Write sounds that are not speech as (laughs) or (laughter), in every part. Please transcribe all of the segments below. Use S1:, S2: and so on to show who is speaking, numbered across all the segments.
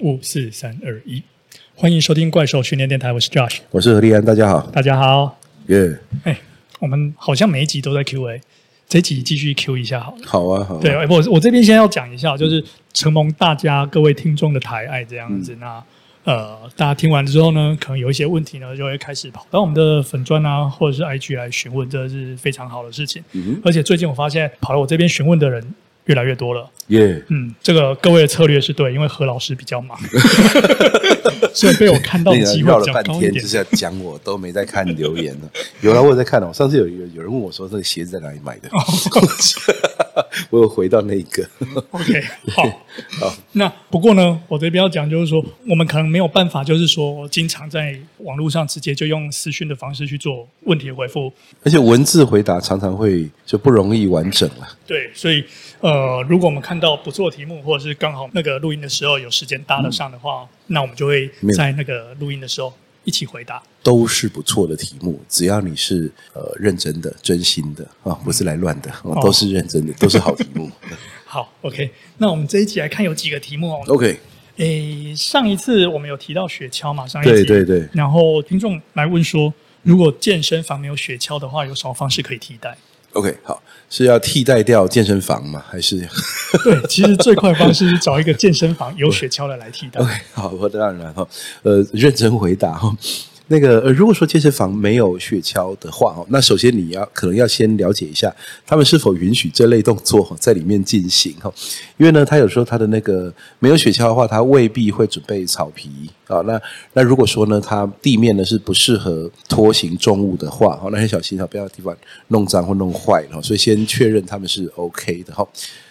S1: 五四三二一，欢迎收听怪兽训练电台，我是 Josh，
S2: 我是何立安，大家好，
S1: 大家好，
S2: 耶.
S1: 欸！我们好像每一集都在 Q&A，这集继续 Q 一下好了。
S2: 好啊，好啊。
S1: 对，我我这边先要讲一下，就是承蒙大家各位听众的抬爱这样子，嗯、那呃，大家听完之后呢，可能有一些问题呢，就会开始跑到我们的粉专啊，或者是 IG 来询问，这是非常好的事情。嗯，而且最近我发现跑到我这边询问的人。越来越多了，
S2: 耶！
S1: 嗯，这个各位的策略是对，因为何老师比较忙，(laughs) 所以被我看到的机会比较高一点。绕了半天就是要讲我都没在看留言了，(laughs) 有了我在看我。上次有有有人问我说，这个鞋子在哪里买的？(laughs) 我有回到那一个。OK，好，好。那不过呢，我这边要讲就是说，我们可能没有办法，就是说经常在网络上直接就用私讯的方式去做问题的回复，
S2: 而且文字回答常常会就不容易完整了。
S1: 对，所以呃，如果我们看到不错的题目，或者是刚好那个录音的时候有时间搭得上的话，嗯，那我们就会在那个录音的时候一起回答。
S2: 都是不错的题目，只要你是呃认真的、真心的啊，不是来乱的，嗯，都是认真的，都是好题目。(laughs)
S1: 好，OK，那我们这一集来看有几个题目哦。
S2: OK，
S1: 诶，上一次我们有提到雪橇嘛？上一集
S2: 对对对，
S1: 然后听众来问说，如果健身房没有雪橇的话，有什么方式可以替代
S2: ？OK，好，是要替代掉健身房吗？还是？(laughs)
S1: 对，其实最快的方式是找一个健身房有雪橇的来替代。
S2: OK，好，我当然哈，呃，认真回答哈。那个呃，如果说健身房没有雪橇的话哦，那首先你要可能要先了解一下，他们是否允许这类动作在里面进行哈。因为呢，他有时候他的那个没有雪橇的话，他未必会准备草皮啊。那那如果说呢，他地面呢是不适合拖行重物的话，那很小心哈，不要地方弄脏或弄坏了。所以先确认他们是 OK 的哈。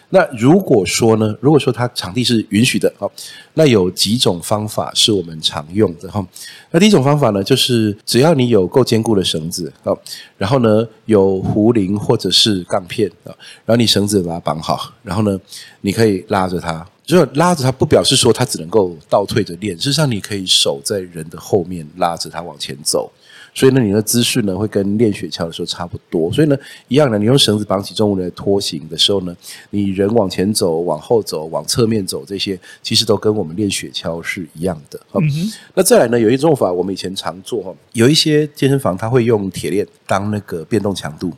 S2: 那如果说呢，如果说它场地是允许的，好，那有几种方法是我们常用的哈。那第一种方法呢，就是只要你有够坚固的绳子，啊，然后呢有壶铃或者是杠片啊，然后你绳子把它绑好，然后呢你可以拉着它，如果拉着它不表示说它只能够倒退着练，事实上你可以手在人的后面拉着它往前走。所以呢，你的姿势呢会跟练雪橇的时候差不多。所以呢，一样的，你用绳子绑起重物来拖行的时候呢，你人往前走、往后走、往侧面走，这些其实都跟我们练雪橇是一样的。嗯，那再来呢，有一种做法我们以前常做哈，有一些健身房它会用铁链当那个变动强度。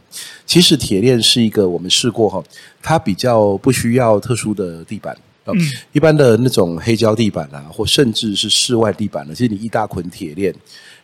S2: 其实铁链是一个我们试过哈，它比较不需要特殊的地板。嗯，一般的那种黑胶地板啊，或甚至是室外地板呢，其实你一大捆铁链。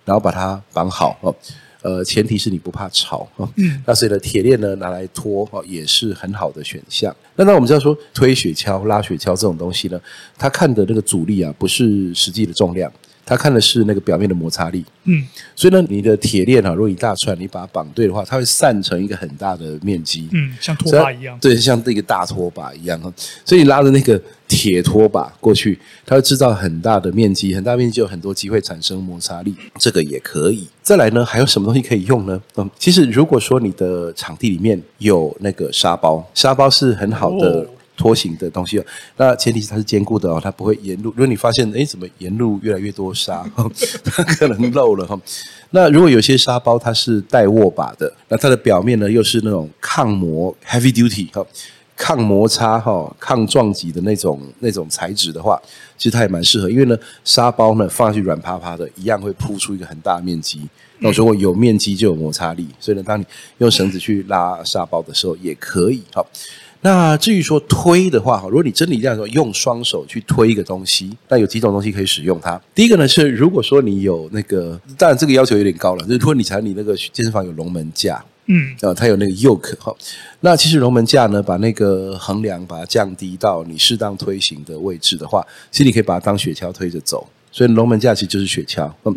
S2: 然后把它绑好哦，呃，前提是你不怕潮哦。嗯，那所以呢，铁链呢拿来拖哦，也是很好的选项。那那我们知道说推雪橇、拉雪橇这种东西呢，它看的那个阻力啊，不是实际的重量。他看的是那个表面的摩擦力，嗯，所以呢，你的铁链啊，如果一大串，你把它绑对的话，它会散成一个很大的面积，
S1: 嗯，像拖把一样，
S2: 对，像这个大拖把一样，所以你拉着那个铁拖把过去，它会制造很大的面积，很大面积就有很多机会产生摩擦力，这个也可以。再来呢，还有什么东西可以用呢？嗯，其实如果说你的场地里面有那个沙包，沙包是很好的。哦拖行的东西哦，那前提是它是坚固的哦，它不会沿路。如果你发现诶，怎么沿路越来越多沙，它 (laughs) 可能漏了哈。那如果有些沙包它是带握把的，那它的表面呢又是那种抗磨 （heavy duty） 哈，抗摩擦哈、抗撞击的那种那种材质的话，其实它也蛮适合。因为呢，沙包呢放上去软趴趴的，一样会铺出一个很大的面积。那如果有面积就有摩擦力，所以呢，当你用绳子去拉沙包的时候，也可以哈。那至于说推的话，哈，如果你真的一定要说用双手去推一个东西，那有几种东西可以使用它。第一个呢是，如果说你有那个，当然这个要求有点高了，就是如果你才你那个健身房有龙门架，嗯，啊，它有那个 yoke 哈，那其实龙门架呢，把那个横梁把它降低到你适当推行的位置的话，其实你可以把它当雪橇推着走。所以龙门架其实就是雪橇。嗯，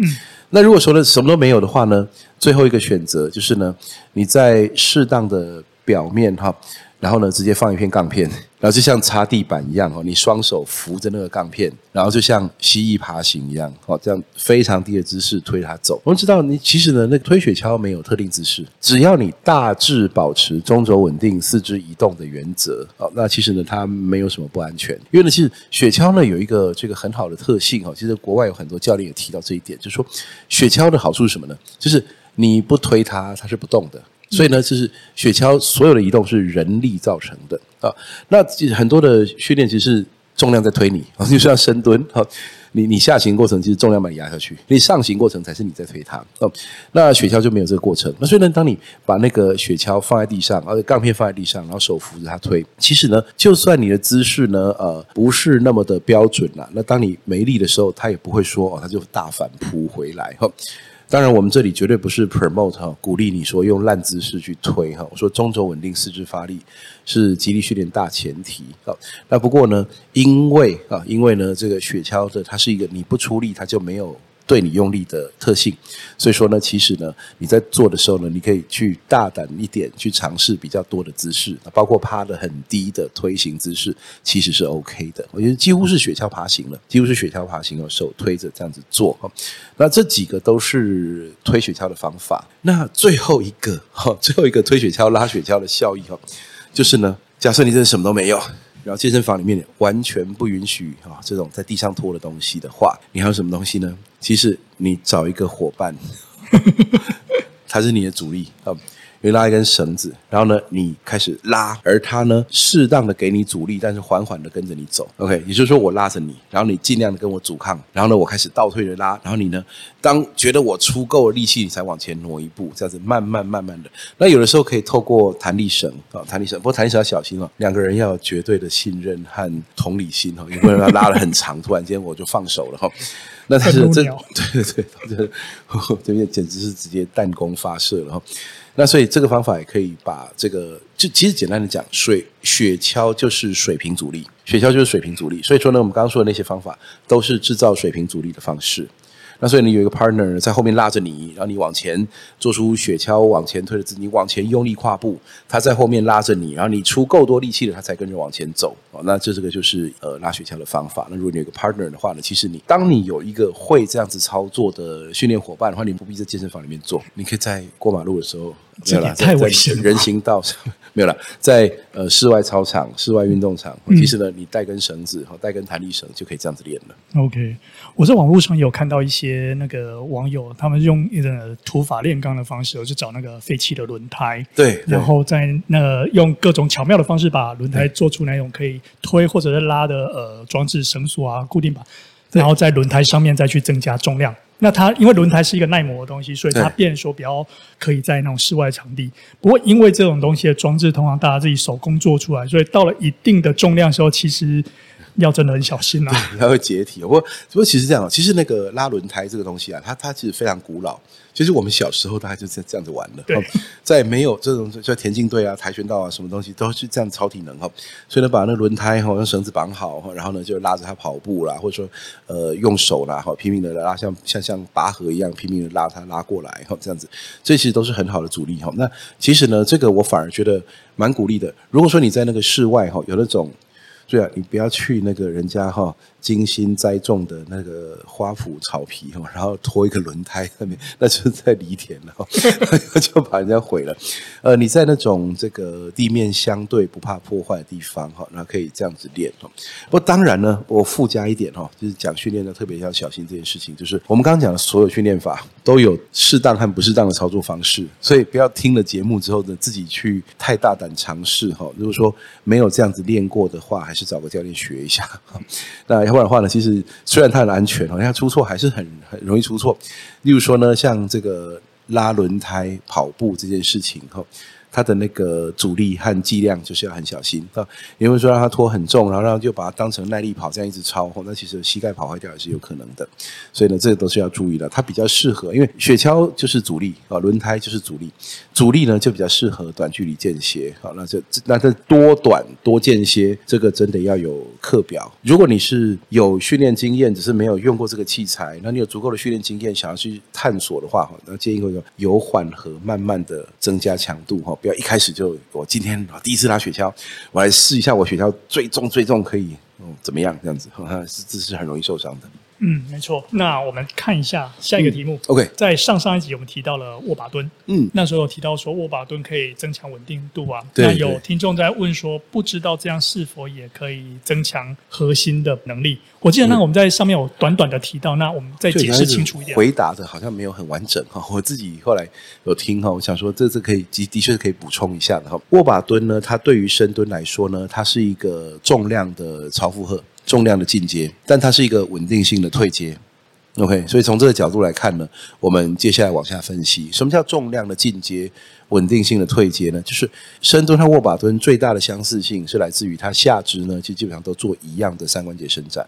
S2: 那如果说呢什么都没有的话呢，最后一个选择就是呢，你在适当的表面哈。然后呢，直接放一片杠片，(laughs) 然后就像擦地板一样哦，你双手扶着那个杠片，然后就像蜥蜴爬行一样哦，这样非常低的姿势推它走。我们知道，你其实呢，那个推雪橇没有特定姿势，只要你大致保持中轴稳定、四肢移动的原则哦，那其实呢，它没有什么不安全。因为呢，其实雪橇呢有一个这个很好的特性哦，其实国外有很多教练也提到这一点，就是说雪橇的好处是什么呢？就是你不推它，它是不动的。所以呢，就是雪橇所有的移动是人力造成的啊。那很多的训练其实是重量在推你，啊 (laughs) 就像深蹲，好。你你下行过程其实重量把你压下去，你上行过程才是你在推它哦。那雪橇就没有这个过程。那所以呢，当你把那个雪橇放在地上，而且杠片放在地上，然后手扶着它推，其实呢，就算你的姿势呢，呃，不是那么的标准啦，那当你没力的时候，它也不会说哦，它就大反扑回来哈。当然，我们这里绝对不是 promote 哈，鼓励你说用烂姿势去推哈。我说中轴稳定、四肢发力是肌力训练大前提啊。那不过呢，因为啊，因为呢，这个雪橇的它是一个你不出力，它就没有。对你用力的特性，所以说呢，其实呢，你在做的时候呢，你可以去大胆一点，去尝试比较多的姿势，包括趴的很低的推行姿势，其实是 OK 的。我觉得几乎是雪橇爬行了，几乎是雪橇爬行了，手推着这样子做。那这几个都是推雪橇的方法。那最后一个哈，最后一个推雪橇拉雪橇的效益哈，就是呢，假设你真的什么都没有。然后健身房里面完全不允许啊这种在地上拖的东西的话，你还有什么东西呢？其实你找一个伙伴，(laughs) 他是你的主力啊。你拉一根绳子，然后呢，你开始拉，而他呢，适当的给你阻力，但是缓缓的跟着你走。OK，也就是说，我拉着你，然后你尽量的跟我阻抗，然后呢，我开始倒退的拉，然后你呢，当觉得我出够了力气，你才往前挪一步，这样子慢慢慢慢的。那有的时候可以透过弹力绳啊，弹力绳，不过弹力绳要小心哦，两个人要有绝对的信任和同理心哦，有个人要拉得很长，突然间我就放手了哈。那但是这，(laughs) 对对对，这这边简直是直接弹弓发射了哈。那所以这个方法也可以把这个，就其实简单的讲，水雪橇就是水平阻力，雪橇就是水平阻力。所以说呢，我们刚刚说的那些方法都是制造水平阻力的方式。那所以你有一个 partner 在后面拉着你，然后你往前做出雪橇往前推的姿势，你往前用力跨步，他在后面拉着你，然后你出够多力气了，他才跟着往前走。哦，那这这个就是呃拉雪橇的方法。那如果你有个 partner 的话呢，其实你当你有一个会这样子操作的训练伙伴的话，你不必在健身房里面做，你可以在过马路的时候。没有啦，
S3: 太危险了。
S2: 人行道上 (laughs) 没有了，在呃室外操场、室外运动场，其实呢，你带根绳子，哈，带根弹力绳就可以这样子练了。
S3: OK，我在网络上有看到一些那个网友，他们用一种土法炼钢的方式，就找那个废弃的轮胎，
S2: 对，
S3: 然后在那用各种巧妙的方式把轮胎做出那种可以推或者是拉的呃装置绳索啊，固定把，然后在轮胎上面再去增加重量。那它因为轮胎是一个耐磨的东西，所以它变说比较可以在那种室外场地。不过因为这种东西的装置通常大家自己手工做出来，所以到了一定的重量的时候，其实要真的很小心啊。
S2: 它会解体。不过不过其实这样，其实那个拉轮胎这个东西啊，它它其实非常古老。其实我们小时候大概就是这样子玩的，
S3: 对，
S2: 在没有这种叫田径队啊、跆拳道啊什么东西，都是这样超体能哈。所以呢，把那轮胎哈用绳子绑好，然后呢就拉着它跑步啦，或者说呃用手啦哈拼命的拉，像像像拔河一样拼命的拉它拉过来哈，这样子，这其实都是很好的阻力哈。那其实呢，这个我反而觉得蛮鼓励的。如果说你在那个室外哈，有那种。对啊，你不要去那个人家哈精心栽种的那个花圃草皮哈，(laughs) 然后拖一个轮胎上面，那就是在犁田了，(laughs) 就把人家毁了。呃，你在那种这个地面相对不怕破坏的地方哈，那可以这样子练哦。不当然呢，我附加一点哈，就是讲训练呢特别要小心这件事情，就是我们刚刚讲的所有训练法都有适当和不适当的操作方式，所以不要听了节目之后呢自己去太大胆尝试哈。如果说没有这样子练过的话，还是找个教练学一下，那要不然的话呢，其实虽然它很安全，好像出错还是很很容易出错。例如说呢，像这个拉轮胎跑步这件事情，哈。它的那个阻力和剂量就是要很小心啊，因为说让它拖很重，然后让就把它当成耐力跑这样一直超，那其实膝盖跑坏掉也是有可能的。所以呢，这个都是要注意的。它比较适合，因为雪橇就是阻力啊，轮胎就是阻力，阻力呢就比较适合短距离间歇。好，那这那这多短多间歇，这个真的要有课表。如果你是有训练经验，只是没有用过这个器材，那你有足够的训练经验，想要去探索的话，哈，那建议会有有缓和，慢慢的增加强度，哈。要一开始就我今天第一次拉雪橇，我来试一下我雪橇最重最重可以嗯怎么样这样子，是这是很容易受伤的。
S3: 嗯，没错。那我们看一下下一个题目。
S2: 嗯、OK，
S3: 在上上一集我们提到了握把蹲。嗯，那时候有提到说握把蹲可以增强稳定度啊。对。那有听众在问说，不知道这样是否也可以增强核心的能力？我记得那我们在上面有短短的提到，那我们再解释清楚一点。
S2: 回答的好像没有很完整哈，(laughs) 我自己后来有听哈，我想说这次可以的的确是可以补充一下的哈。握把蹲呢，它对于深蹲来说呢，它是一个重量的超负荷。重量的进阶，但它是一个稳定性的退阶。OK，所以从这个角度来看呢，我们接下来往下分析，什么叫重量的进阶、稳定性的退阶呢？就是深蹲和握把蹲最大的相似性是来自于它下肢呢，其实基本上都做一样的三关节伸展，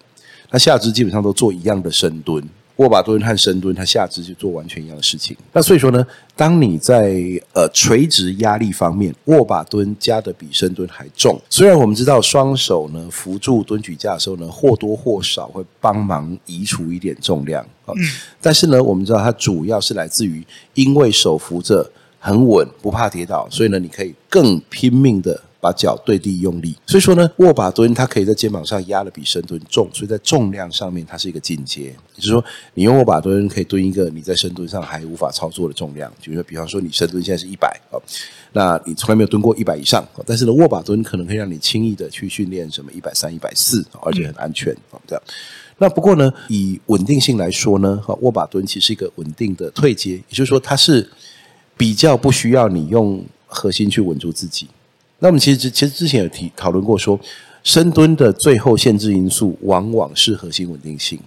S2: 它下肢基本上都做一样的深蹲。握把蹲和深蹲，它下肢就做完全一样的事情。那所以说呢，当你在呃垂直压力方面，握把蹲加的比深蹲还重。虽然我们知道双手呢扶住蹲举架的时候呢，或多或少会帮忙移除一点重量啊，但是呢，我们知道它主要是来自于因为手扶着很稳，不怕跌倒，所以呢，你可以更拼命的。把脚对地用力，所以说呢，握把蹲它可以在肩膀上压的比深蹲重，所以在重量上面它是一个进阶。也就是说，你用握把蹲可以蹲一个你在深蹲上还无法操作的重量，就是说，比方说你深蹲现在是一百啊，那你从来没有蹲过一百以上，但是呢，握把蹲可能可以让你轻易的去训练什么一百三、一百四，而且很安全啊，这样。那不过呢，以稳定性来说呢，哈握把蹲其实是一个稳定的退阶，也就是说，它是比较不需要你用核心去稳住自己。那我们其实之其实之前有提讨论过说，说深蹲的最后限制因素往往是核心稳定性。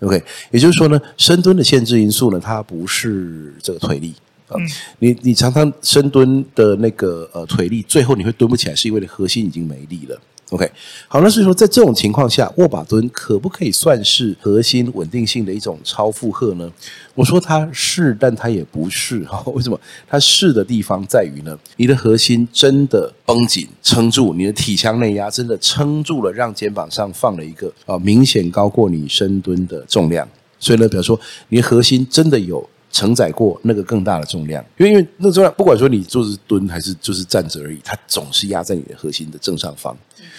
S2: OK，也就是说呢，深蹲的限制因素呢，它不是这个腿力啊。你你常常深蹲的那个呃腿力，最后你会蹲不起来，是因为你核心已经没力了。OK，好，那所以说在这种情况下，握把蹲可不可以算是核心稳定性的一种超负荷呢？我说它是，但它也不是哈。(laughs) 为什么？它是的地方在于呢，你的核心真的绷紧撑住，你的体腔内压真的撑住了，让肩膀上放了一个啊明显高过你深蹲的重量。所以呢，比如说你的核心真的有。承载过那个更大的重量，因为因为那重量，不管说你就是蹲还是就是站着而已，它总是压在你的核心的正上方，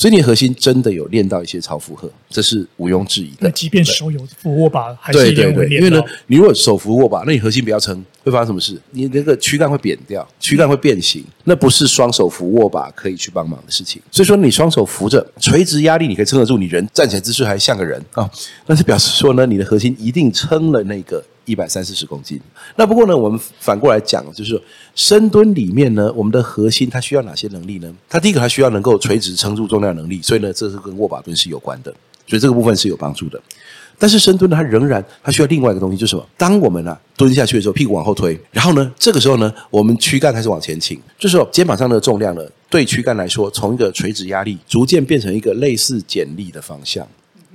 S2: 所以你核心真的有练到一些超负荷，这是毋庸置疑的。
S1: 那即便手有扶握把，还是练不练？
S2: 因为呢，你如果手扶握把，那你核心不要撑，会发生什么事？你那个躯干会扁掉，躯干会变形，那不是双手扶握把可以去帮忙的事情。所以说，你双手扶着垂直压力，你可以撑得住，你人站起来姿势还像个人啊，那是表示说呢，你的核心一定撑了那个。一百三四十公斤。那不过呢，我们反过来讲，就是说深蹲里面呢，我们的核心它需要哪些能力呢？它第一个，它需要能够垂直撑住重量能力，所以呢，这是跟握把蹲是有关的，所以这个部分是有帮助的。但是深蹲呢，它仍然它需要另外一个东西，就是什么？当我们啊蹲下去的时候，屁股往后推，然后呢，这个时候呢，我们躯干开始往前倾，这时候肩膀上的重量呢，对躯干来说，从一个垂直压力逐渐变成一个类似减力的方向。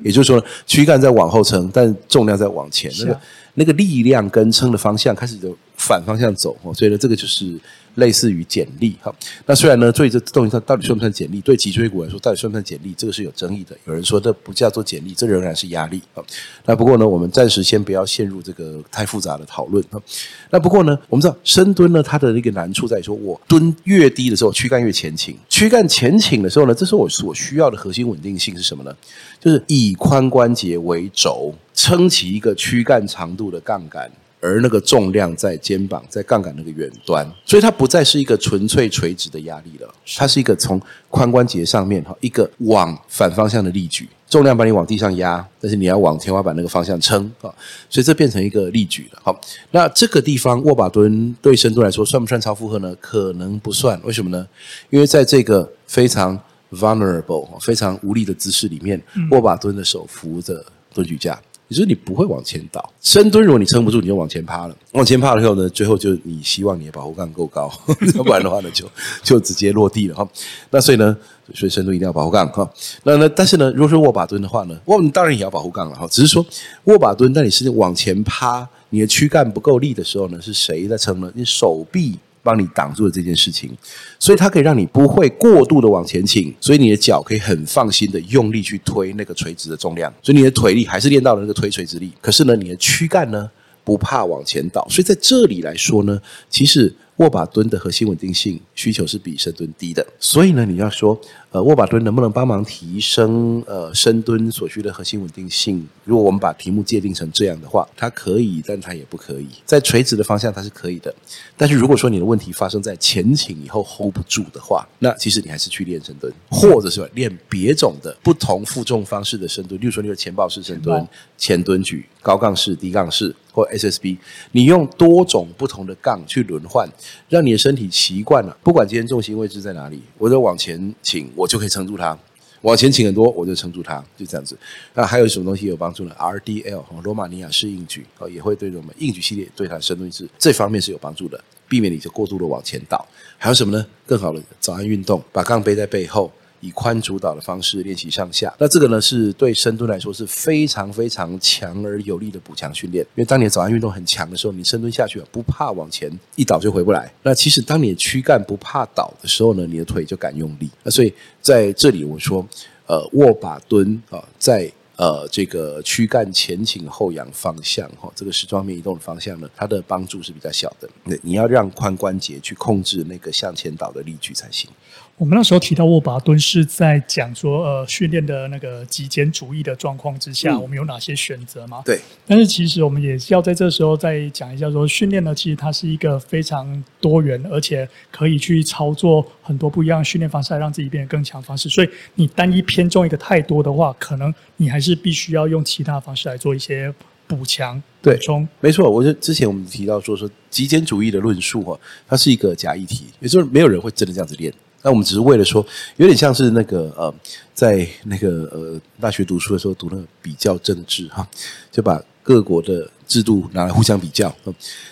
S2: 也就是说，躯干在往后撑，但重量在往前，那个那个力量跟撑的方向开始就反方向走，所以呢，这个就是。类似于减力哈，那虽然呢，对这东西它到底算不算减力？对脊椎骨来说，到底算不算减力？这个是有争议的。有人说这不叫做减力，这仍然是压力啊。那不过呢，我们暂时先不要陷入这个太复杂的讨论啊。那不过呢，我们知道深蹲呢，它的那个难处在于说，我蹲越低的时候，躯干越前倾。躯干前倾的时候呢，这时候我所需要的核心稳定性是什么呢？就是以髋关节为轴，撑起一个躯干长度的杠杆。而那个重量在肩膀，在杠杆那个远端，所以它不再是一个纯粹垂直的压力了，它是一个从髋关节上面哈一个往反方向的力举，重量把你往地上压，但是你要往天花板那个方向撑啊，所以这变成一个力举了。好，那这个地方握把蹲对深蹲来说算不算超负荷呢？可能不算，为什么呢？因为在这个非常 vulnerable、非常无力的姿势里面，握把蹲的手扶着蹲举架。也就是你不会往前倒，深蹲如果你撑不住，你就往前趴了。往前趴了以后呢，最后就你希望你的保护杠够高，要 (laughs) 不然的话呢，就就直接落地了哈。那所以呢，所以深蹲一定要保护杠哈。那那但是呢，如果说握把蹲的话呢，我们当然也要保护杠了哈。只是说握把蹲，但你是往前趴，你的躯干不够力的时候呢，是谁在撑呢？你手臂。帮你挡住了这件事情，所以它可以让你不会过度的往前倾，所以你的脚可以很放心的用力去推那个垂直的重量，所以你的腿力还是练到了那个推垂直力，可是呢，你的躯干呢不怕往前倒，所以在这里来说呢，其实。握把蹲的核心稳定性需求是比深蹲低的，所以呢，你要说，呃，握把蹲能不能帮忙提升呃深蹲所需的核心稳定性？如果我们把题目界定成这样的话，它可以，但它也不可以。在垂直的方向它是可以的，但是如果说你的问题发生在前倾以后 hold 不住的话，那其实你还是去练深蹲，或者是练别种的不同负重方式的深蹲，例如说你有前抱式深蹲、前蹲举、高杠式、低杠式。或 SSB，你用多种不同的杠去轮换，让你的身体习惯了。不管今天重心位置在哪里，我就往前倾，我就可以撑住它；往前倾很多，我就撑住它，就这样子。那还有什么东西有帮助呢？RDL 和罗马尼亚式硬举啊，也会对我们硬举系列对它的深蹲是这方面是有帮助的，避免你就过度的往前倒。还有什么呢？更好的早安运动，把杠背在背后。以宽主导的方式练习上下，那这个呢是对深蹲来说是非常非常强而有力的补强训练。因为当你的早安运动很强的时候，你深蹲下去不怕往前一倒就回不来。那其实当你的躯干不怕倒的时候呢，你的腿就敢用力。那所以在这里我说，呃，握把蹲啊，在呃这个躯干前倾后仰方向哈，这个矢状面移动的方向呢，它的帮助是比较小的。对，你要让髋关节去控制那个向前倒的力矩才行。
S1: 我们那时候提到握把蹲是在讲说，呃，训练的那个极简主义的状况之下，嗯、我们有哪些选择吗？
S2: 对。
S1: 但是其实我们也要在这时候再讲一下说，说训练呢，其实它是一个非常多元，而且可以去操作很多不一样的训练方式，来让自己变得更强方式。所以你单一偏重一个太多的话，可能你还是必须要用其他方式来做一些补强补充。
S2: 没错，我就之前我们提到说说极简主义的论述哈，它是一个假议题，也就是没有人会真的这样子练。那我们只是为了说，有点像是那个呃，在那个呃大学读书的时候读那个比较政治哈，就把各国的。制度拿来互相比较，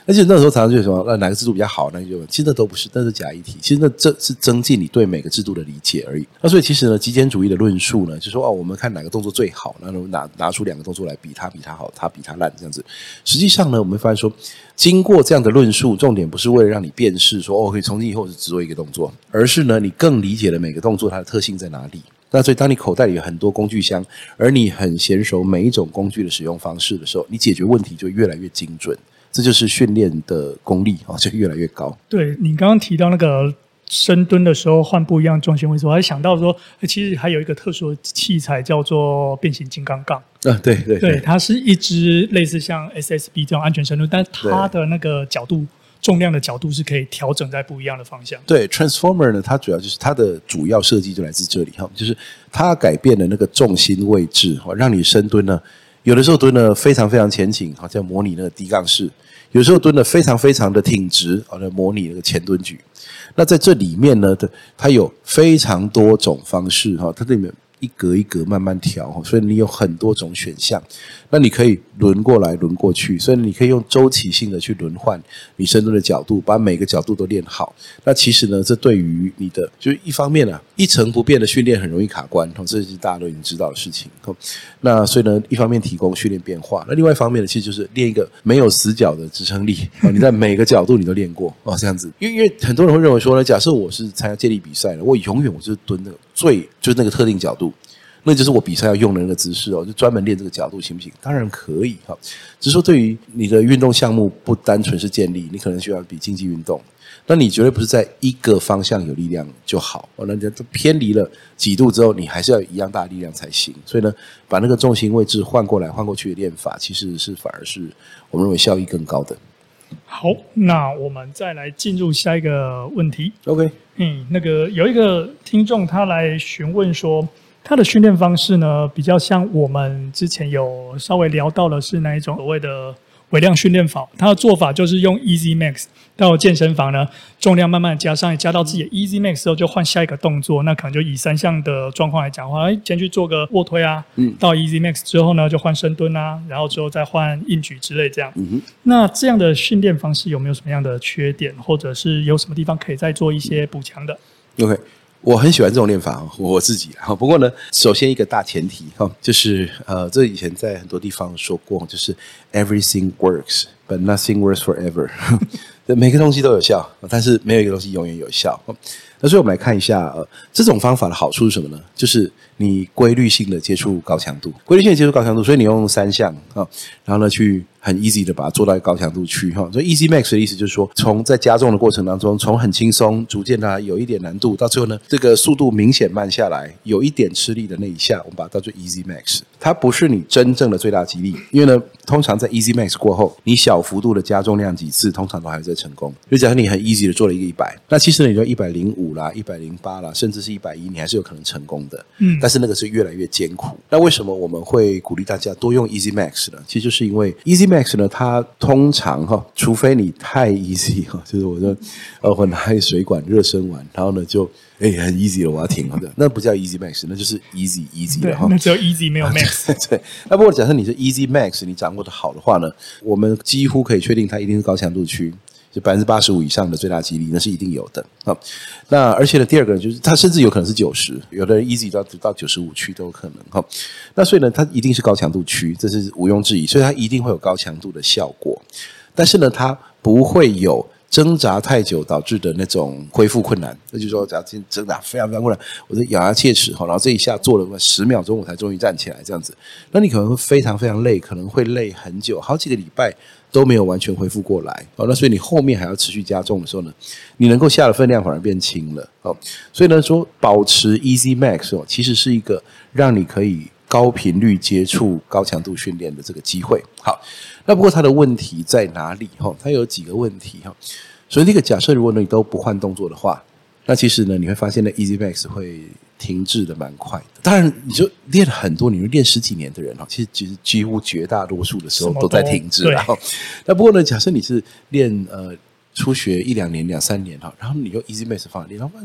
S2: 而且那时候常常就说，那哪个制度比较好？那就其实那都不是，那是假议题。其实那这是增进你对每个制度的理解而已。那所以其实呢，极简主义的论述呢，就说哦，我们看哪个动作最好，然后拿拿出两个动作来比，它比它好，它比它烂这样子。实际上呢，我们发现说，经过这样的论述，重点不是为了让你辨识说哦，可以从今以后只做一个动作，而是呢，你更理解了每个动作它的特性在哪里。那所以，当你口袋里有很多工具箱，而你很娴熟每一种工具的使用方式的时候，你解决问题就越来越精准。这就是训练的功力啊，就越来越高。
S1: 对，你刚刚提到那个深蹲的时候换不一样重心位置，我还想到说，其实还有一个特殊的器材叫做变形金刚杠。啊，
S2: 对对
S1: 对，它是一支类似像 SSB 这种安全深蹲，但它的那个角度。重量的角度是可以调整在不一样的方向。
S2: 对，Transformer 呢，它主要就是它的主要设计就来自这里哈，就是它改变了那个重心位置哈，让你深蹲呢，有的时候蹲的非常非常前倾，好像模拟那个低杠式；有时候蹲的非常非常的挺直，好像模拟那个前蹲举。那在这里面呢，它有非常多种方式哈，它这里面。一格一格慢慢调，所以你有很多种选项。那你可以轮过来轮过去，所以你可以用周期性的去轮换你深蹲的角度，把每个角度都练好。那其实呢，这对于你的就是一方面呢，一成不变的训练很容易卡关，这是大家都已经知道的事情。那所以呢，一方面提供训练变化，那另外一方面呢，其实就是练一个没有死角的支撑力。你在每个角度你都练过哦，这样子。因为因为很多人会认为说呢，假设我是参加健力比赛的，我永远我就是蹲那个最就是那个特定角度。那就是我比赛要用的那个姿势哦，就专门练这个角度行不行？当然可以哈，只是说对于你的运动项目不单纯是健力，你可能需要比竞技运动。那你绝对不是在一个方向有力量就好哦，那就偏离了几度之后，你还是要有一样大力量才行。所以呢，把那个重心位置换过来换过去的练法，其实是反而是我们认为效益更高的。
S1: 好，那我们再来进入下一个问题。
S2: OK，
S1: 嗯，那个有一个听众他来询问说。他的训练方式呢，比较像我们之前有稍微聊到的是那一种所谓的微量训练法。它的做法就是用 Easy Max 到健身房呢，重量慢慢加上，加到自己的 Easy Max 之后，就换下一个动作。那可能就以三项的状况来讲的话，哎，先去做个卧推啊，嗯，到 Easy Max 之后呢，就换深蹲啊，然后之后再换硬举之类这样。那这样的训练方式有没有什么样的缺点，或者是有什么地方可以再做一些补强的
S2: ？OK。我很喜欢这种练法，我自己哈。不过呢，首先一个大前提哈，就是呃，这以前在很多地方说过，就是 everything works but nothing works forever。(laughs) 每个东西都有效，但是没有一个东西永远有效。那所以我们来看一下，呃，这种方法的好处是什么呢？就是你规律性的接触高强度，规律性的接触高强度，所以你用三项啊，然后呢去。很 easy 的把它做到高强度区哈，所以 easy max 的意思就是说，从在加重的过程当中，从很轻松，逐渐的有一点难度，到最后呢，这个速度明显慢下来，有一点吃力的那一下，我们把它叫做 easy max。它不是你真正的最大肌力，因为呢，通常在 easy max 过后，你小幅度的加重量几次，通常都还在成功。就假设你很 easy 的做了一个一百，那其实呢，你就一百零五啦、一百零八啦，甚至是一百一，你还是有可能成功的。
S1: 嗯，
S2: 但是那个是越来越艰苦。那为什么我们会鼓励大家多用 Easy Max 呢？其实就是因为 Easy Max 呢，它通常哈，除非你太 easy 哈，就是我说，呃，我拿一水管热身完，然后呢就哎很 easy 了，我要停了，那不叫 Easy Max，那就是 Easy Easy 的哈。
S1: 那只有 Easy 没有 (laughs) Max。
S2: 对，那不过假设你是 Easy Max，你掌握的好的话呢，我们几乎可以确定它一定是高强度区。就百分之八十五以上的最大几率，那是一定有的啊。那而且呢，第二个就是它甚至有可能是九十，有的人 easy 到到九十五区都有可能哈。那所以呢，它一定是高强度区，这是毋庸置疑，所以它一定会有高强度的效果。但是呢，它不会有挣扎太久导致的那种恢复困难。那就是说，假如挣扎非常非常困难，我就咬牙切齿哈，然后这一下做了十秒钟，我才终于站起来这样子，那你可能会非常非常累，可能会累很久，好几个礼拜。都没有完全恢复过来哦，那所以你后面还要持续加重的时候呢，你能够下的分量反而变轻了哦，所以呢说保持 Easy Max 哦，其实是一个让你可以高频率接触高强度训练的这个机会。好，那不过它的问题在哪里哈？它有几个问题哈。所以这个假设如果你都不换动作的话，那其实呢你会发现呢 Easy Max 会。停滞的蛮快的，当然你就练了很多，你就练十几年的人哈，其实其实几乎绝大多数的时候都在停滞。然后，那不过呢，假设你是练呃。初学一两年、两三年哈，然后你用 Easy Max 放练，然后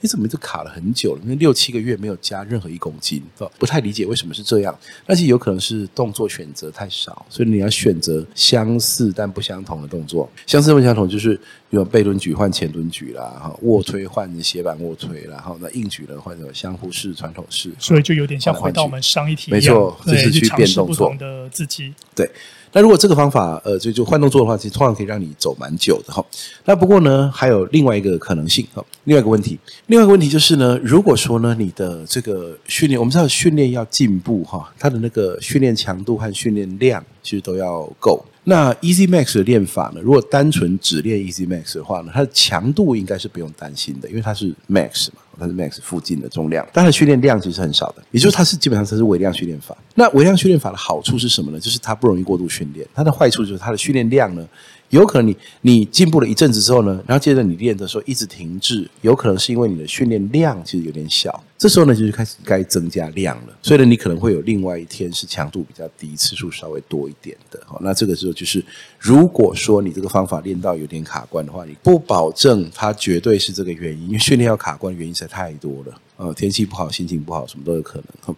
S2: 你怎么就卡了很久了？因为六七个月没有加任何一公斤，不太理解为什么是这样。但是有可能是动作选择太少，所以你要选择相似但不相同的动作。相似不相同就是有背蹲举换前蹲举啦，哈，卧推换斜板卧推啦，然后那硬举呢换成相互式、传统式。
S1: 所以就有点像回到我们上一题一样，
S2: 没错，这是去变动作
S1: 的自己。
S2: 对。那如果这个方法，呃，就就换动作的话，其实通常可以让你走蛮久的哈。那不过呢，还有另外一个可能性哈，另外一个问题，另外一个问题就是呢，如果说呢，你的这个训练，我们知道训练要进步哈，它的那个训练强度和训练量其实都要够。那 Easy Max 的练法呢，如果单纯只练 Easy Max 的话呢，它的强度应该是不用担心的，因为它是 Max 嘛。它是 max 附近的重量，但它的训练量其实很少的，也就是它是基本上它是微量训练法。那微量训练法的好处是什么呢？就是它不容易过度训练。它的坏处就是它的训练量呢，有可能你你进步了一阵子之后呢，然后接着你练的时候一直停滞，有可能是因为你的训练量其实有点小。这时候呢，就是开始该增加量了。所以呢，你可能会有另外一天是强度比较低，次数稍微多一点的。好，那这个时候就是，如果说你这个方法练到有点卡关的话，你不保证它绝对是这个原因，因为训练要卡关的原因实在太多了。呃，天气不好，心情不好，什么都有可能。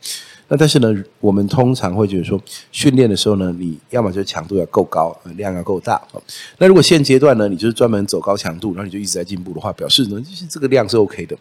S2: 那但是呢，我们通常会觉得说，训练的时候呢，你要么就强度要够高，量要够大。那如果现阶段呢，你就是专门走高强度，然后你就一直在进步的话，表示呢，就是这个量是 OK 的。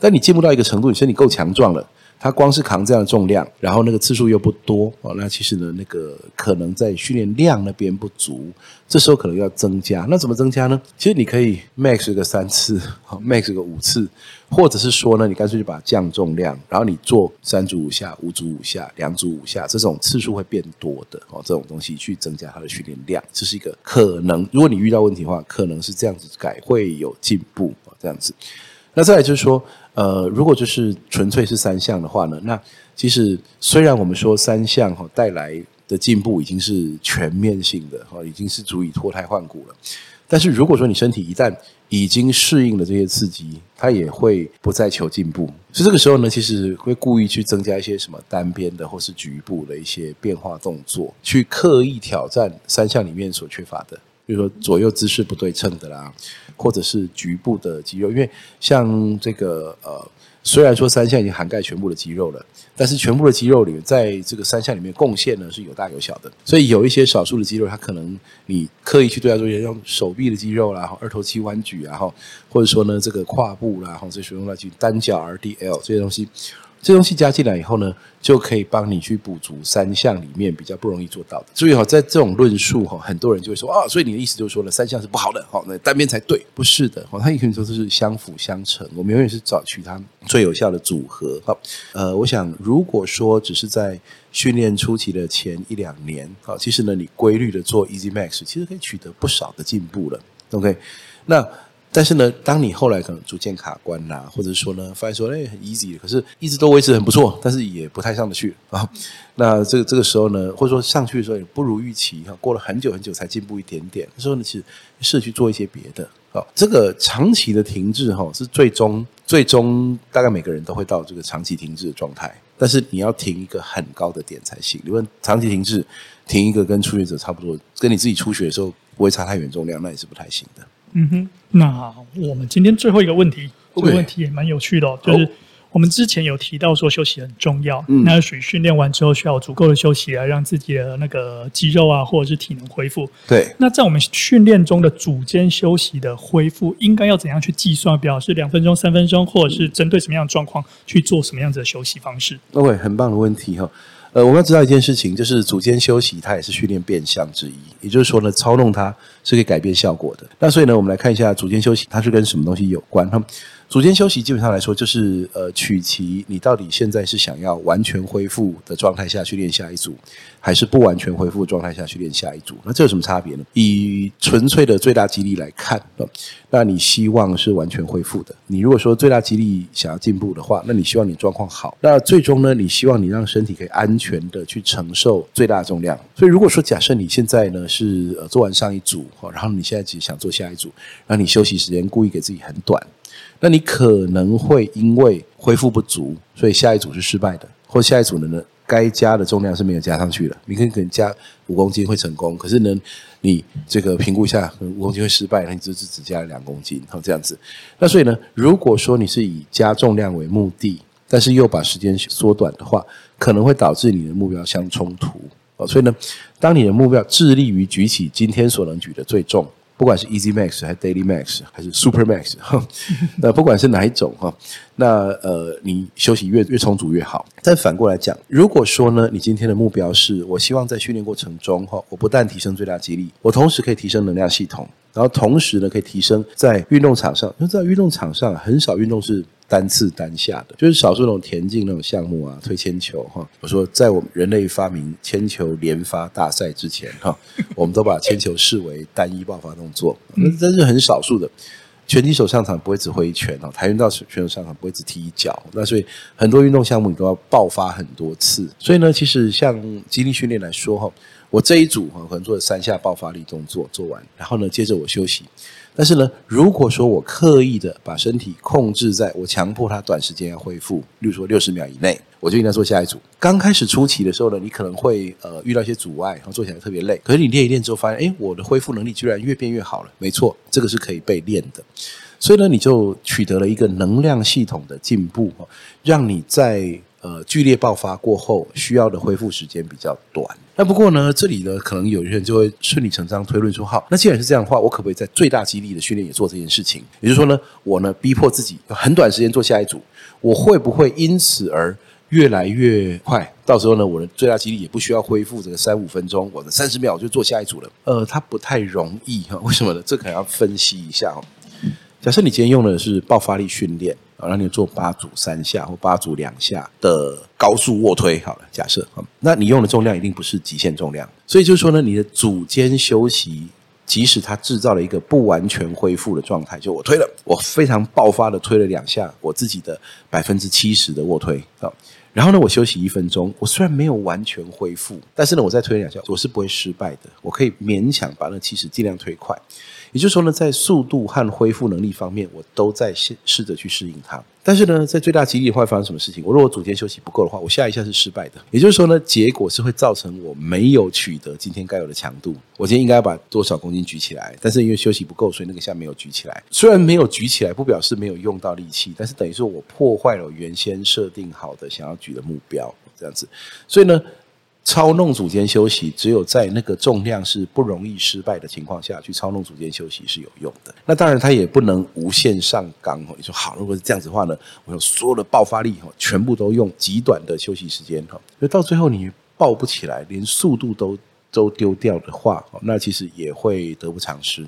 S2: 但你进步到一个程度，你身体够强壮了，它光是扛这样的重量，然后那个次数又不多哦，那其实呢，那个可能在训练量那边不足，这时候可能要增加。那怎么增加呢？其实你可以 max 个三次，max 个五次。或者是说呢，你干脆就把降重量，然后你做三组五下、五组五下、两组五下，这种次数会变多的哦。这种东西去增加它的训练量，这是一个可能。如果你遇到问题的话，可能是这样子改会有进步。这样子，那再来就是说，呃，如果就是纯粹是三项的话呢，那其实虽然我们说三项哈带来的进步已经是全面性的哈，已经是足以脱胎换骨了。但是如果说你身体一旦已经适应了这些刺激，它也会不再求进步。所以这个时候呢，其实会故意去增加一些什么单边的或是局部的一些变化动作，去刻意挑战三项里面所缺乏的，比如说左右姿势不对称的啦，或者是局部的肌肉。因为像这个呃。虽然说三项已经涵盖全部的肌肉了，但是全部的肌肉里面，在这个三项里面贡献呢是有大有小的。所以有一些少数的肌肉，它可能你刻意去对它做一些用手臂的肌肉啦，二头肌弯举，然后或者说呢这个胯部啦，然后这些用来去单脚 RDL 这些东西。这东西加进来以后呢，就可以帮你去补足三项里面比较不容易做到的。所以哈，在这种论述哈，很多人就会说啊，所以你的意思就是说呢，三项是不好的，好，那单边才对，不是的，好，它也可以说是相辅相成。我们永远是找取它最有效的组合。好，呃，我想如果说只是在训练初期的前一两年，好，其实呢，你规律的做 Easy Max，其实可以取得不少的进步了。OK，那。但是呢，当你后来可能逐渐卡关啦，或者说呢，发现说哎很 easy，可是一直都维持很不错，但是也不太上得去啊。(laughs) 那这个这个时候呢，或者说上去的时候也不如预期哈，过了很久很久才进步一点点，这时候呢，其实试去做一些别的。好，这个长期的停滞哈，是最终最终大概每个人都会到这个长期停滞的状态，但是你要停一个很高的点才行。你问长期停滞，停一个跟初学者差不多，跟你自己初学的时候不会差太远重量，那也是不太行的。
S1: 嗯哼，那我们今天最后一个问题这个问题也蛮有趣的哦，就是。Oh. 我们之前有提到说休息很重要，嗯、那属于训练完之后需要足够的休息来让自己的那个肌肉啊或者是体能恢复。
S2: 对，
S1: 那在我们训练中的组间休息的恢复，应该要怎样去计算？比如是两分钟、三分钟，或者是针对什么样的状况去做什么样子的休息方式
S2: ？OK，很棒的问题哈。呃，我们要知道一件事情，就是组间休息它也是训练变相之一，也就是说呢，操弄它是可以改变效果的。那所以呢，我们来看一下组间休息它是跟什么东西有关哈。组间休息基本上来说，就是呃，取其你到底现在是想要完全恢复的状态下去练下一组，还是不完全恢复的状态下去练下一组？那这有什么差别呢？以纯粹的最大肌力来看，那你希望是完全恢复的。你如果说最大肌力想要进步的话，那你希望你状况好。那最终呢，你希望你让身体可以安全的去承受最大重量。所以如果说假设你现在呢是呃做完上一组，然后你现在只想做下一组，然后你休息时间故意给自己很短。那你可能会因为恢复不足，所以下一组是失败的，或下一组呢，该加的重量是没有加上去的。你可以可能加五公斤会成功，可是呢，你这个评估一下五公斤会失败，那你就是只加了两公斤，好这样子。那所以呢，如果说你是以加重量为目的，但是又把时间缩短的话，可能会导致你的目标相冲突。哦，所以呢，当你的目标致力于举起今天所能举的最重。不管是 Easy Max 还是 Daily Max 还是 Super Max，(laughs) 那不管是哪一种哈，那呃，你休息越越充足越好。但反过来讲，如果说呢，你今天的目标是我希望在训练过程中哈，我不但提升最大肌力，我同时可以提升能量系统，然后同时呢，可以提升在运动场上，因为在运动场上很少运动是。单次单下的，就是少数那种田径那种项目啊，推铅球哈。我说，在我们人类发明铅球连发大赛之前哈，(laughs) 我们都把铅球视为单一爆发动作，那真是很少数的。拳击手上场不会只挥一拳哦，跆拳道选手上场不会只踢一脚。那所以很多运动项目你都要爆发很多次。所以呢，其实像肌力训练来说哈，我这一组哈可能做了三下爆发力动作做完，然后呢，接着我休息。但是呢，如果说我刻意的把身体控制在我强迫它短时间要恢复，例如说六十秒以内，我就应该做下一组。刚开始初期的时候呢，你可能会呃遇到一些阻碍，然后做起来特别累。可是你练一练之后，发现哎，我的恢复能力居然越变越好了。没错，这个是可以被练的。所以呢，你就取得了一个能量系统的进步，让你在呃剧烈爆发过后需要的恢复时间比较短。那不过呢，这里呢，可能有些人就会顺理成章推论说：好，那既然是这样的话，我可不可以在最大肌力的训练也做这件事情？也就是说呢，我呢逼迫自己很短时间做下一组，我会不会因此而越来越快？到时候呢，我的最大肌力也不需要恢复这个三五分钟，我的三十秒就做下一组了。呃，它不太容易哈，为什么呢？这可能要分析一下。假设你今天用的是爆发力训练。啊让你做八组三下或八组两下的高速卧推，好了，假设，那你用的重量一定不是极限重量，所以就是说呢，你的组间休息，即使它制造了一个不完全恢复的状态，就我推了，我非常爆发的推了两下，我自己的百分之七十的卧推，然后呢，我休息一分钟，我虽然没有完全恢复，但是呢，我再推两下，我是不会失败的，我可以勉强把那七十尽量推快。也就是说呢，在速度和恢复能力方面，我都在试试着去适应它。但是呢，在最大几率会发生什么事情？我如果组间休息不够的话，我下一下是失败的。也就是说呢，结果是会造成我没有取得今天该有的强度。我今天应该要把多少公斤举起来，但是因为休息不够，所以那个下没有举起来。虽然没有举起来，不表示没有用到力气，但是等于说我破坏了原先设定好的想要举的目标，这样子。所以呢。操弄组间休息，只有在那个重量是不容易失败的情况下去操弄组间休息是有用的。那当然，它也不能无限上纲哦。你说好，如果是这样子的话呢，我有所有的爆发力全部都用极短的休息时间哈，就到最后你爆不起来，连速度都都丢掉的话，那其实也会得不偿失。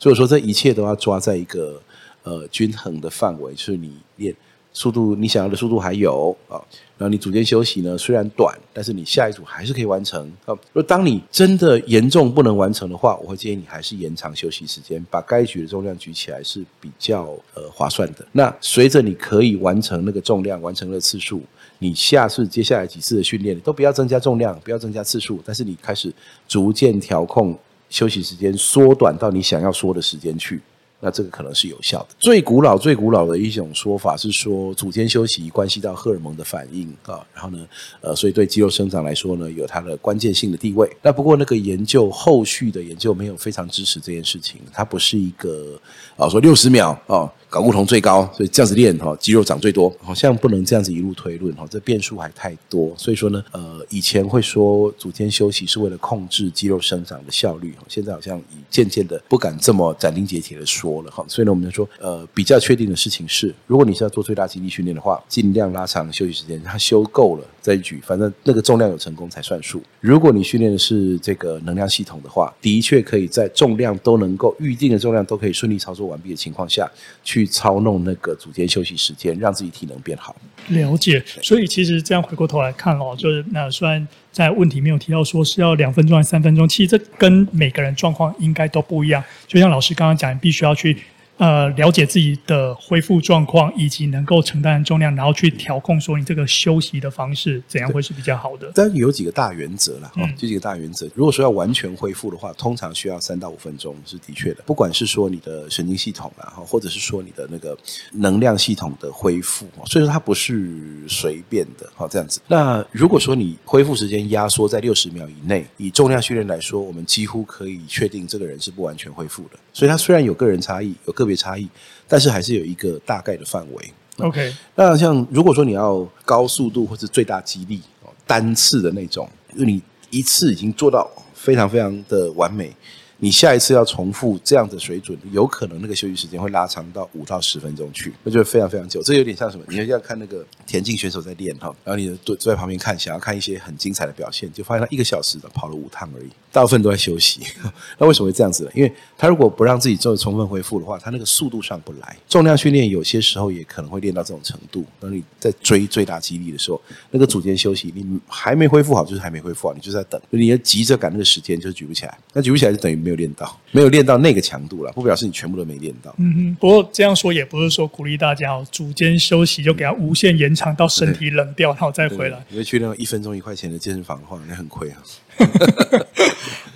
S2: 所以说，这一切都要抓在一个呃均衡的范围，是你练。速度你想要的速度还有啊。然后你组间休息呢，虽然短，但是你下一组还是可以完成啊。如果当你真的严重不能完成的话，我会建议你还是延长休息时间，把该举的重量举起来是比较呃划算的。那随着你可以完成那个重量，完成的次数，你下次接下来几次的训练都不要增加重量，不要增加次数，但是你开始逐渐调控休息时间，缩短到你想要缩的时间去。那这个可能是有效的。最古老、最古老的一种说法是说，组间休息关系到荷尔蒙的反应啊，然后呢，呃，所以对肌肉生长来说呢，有它的关键性的地位。那不过那个研究后续的研究没有非常支持这件事情，它不是一个啊说六十秒啊。睾固酮最高，所以这样子练哈，肌肉长最多，好像不能这样子一路推论哈，这变数还太多。所以说呢，呃，以前会说组间休息是为了控制肌肉生长的效率，现在好像已渐渐的不敢这么斩钉截铁的说了哈。所以呢，我们就说，呃，比较确定的事情是，如果你是要做最大肌力训练的话，尽量拉长休息时间，它休够了再举，反正那个重量有成功才算数。如果你训练的是这个能量系统的话，的确可以在重量都能够预定的重量都可以顺利操作完毕的情况下去。操弄那个组间休息时间，让自己体能变好。
S1: 了解，所以其实这样回过头来看哦，就是那虽然在问题没有提到说是要两分钟还是三分钟，其实这跟每个人状况应该都不一样。就像老师刚刚讲，你必须要去。呃，了解自己的恢复状况以及能够承担的重量，然后去调控说你这个休息的方式怎样会是比较好的。
S2: 但有几个大原则啦，这几个大原则。如果说要完全恢复的话，通常需要三到五分钟是的确的。不管是说你的神经系统啊，哈，或者是说你的那个能量系统的恢复，所以说它不是随便的，好，这样子。那如果说你恢复时间压缩在六十秒以内，以重量训练来说，我们几乎可以确定这个人是不完全恢复的。所以他虽然有个人差异，有个别差异，但是还是有一个大概的范围。
S1: OK，
S2: 那像如果说你要高速度或是最大激励单次的那种，因为你一次已经做到非常非常的完美。你下一次要重复这样的水准，有可能那个休息时间会拉长到五到十分钟去，那就非常非常久。这有点像什么？你要看那个田径选手在练哈，然后你坐坐在旁边看，想要看一些很精彩的表现，就发现他一个小时的跑了五趟而已，大部分都在休息。(laughs) 那为什么会这样子呢？因为他如果不让自己做充分恢复的话，他那个速度上不来。重量训练有些时候也可能会练到这种程度。当你在追最大肌力的时候，那个组间休息你还没恢复好，就是还没恢复好，你就在等。你要急着赶那个时间，就举不起来。那举不起来就等于。没有练到，没有练到那个强度了，不表示你全部都没练到。
S1: 嗯哼，不过这样说也不是说鼓励大家哦，组间休息就给他无限延长到身体冷掉，然后再回来。
S2: 你会去那种一分钟一块钱的健身房的话，那很亏啊。(laughs)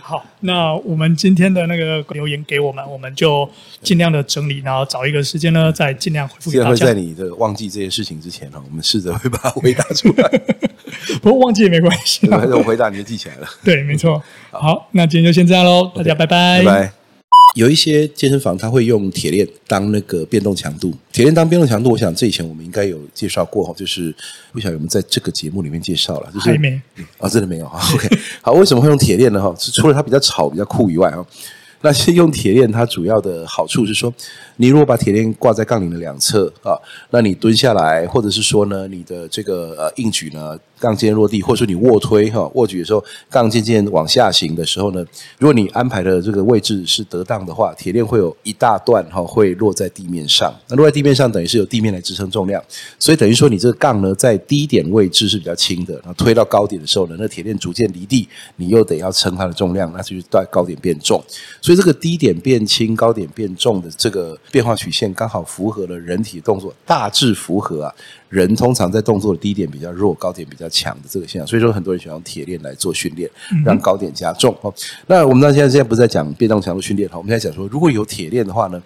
S1: 好，那我们今天的那个留言给我们，我们就尽量的整理，然后找一个时间呢，再尽量回复给大家。
S2: 会在你的忘记这件事情之前呢，我们试着会把它回答出来。(laughs) (laughs) (laughs)
S1: 不过忘记也没关系，
S2: 我回答你就记起来了。(laughs)
S1: 对，没错。好，那今天就先这样喽，大家拜拜。
S2: 拜拜。有一些健身房，他会用铁链当那个变动强度。铁链当变动强度，我想这以前我们应该有介绍过哈，就是不晓得有没有在这个节目里面介绍了，就是
S1: 还没
S2: 啊，真的没有啊。(laughs) OK，好，为什么会用铁链呢？哈，是除了它比较吵、比较酷以外啊，那些用铁链它主要的好处是说。你如果把铁链挂在杠铃的两侧啊，那你蹲下来，或者是说呢，你的这个呃硬举呢，杠渐渐落地，或者说你卧推哈，卧举的时候，杠渐渐往下行的时候呢，如果你安排的这个位置是得当的话，铁链会有一大段哈会落在地面上。那落在地面上等于是有地面来支撑重量，所以等于说你这个杠呢在低点位置是比较轻的，然后推到高点的时候呢，那铁链逐渐离地，你又得要撑它的重量，那就是在高点变重。所以这个低点变轻，高点变重的这个。变化曲线刚好符合了人体动作，大致符合啊。人通常在动作的低点比较弱，高点比较强的这个现象，所以说很多人喜欢用铁链来做训练，让高点加重。那我们到现在现在不是在讲变动强度训练哈，我们现在讲说如果有铁链的话呢？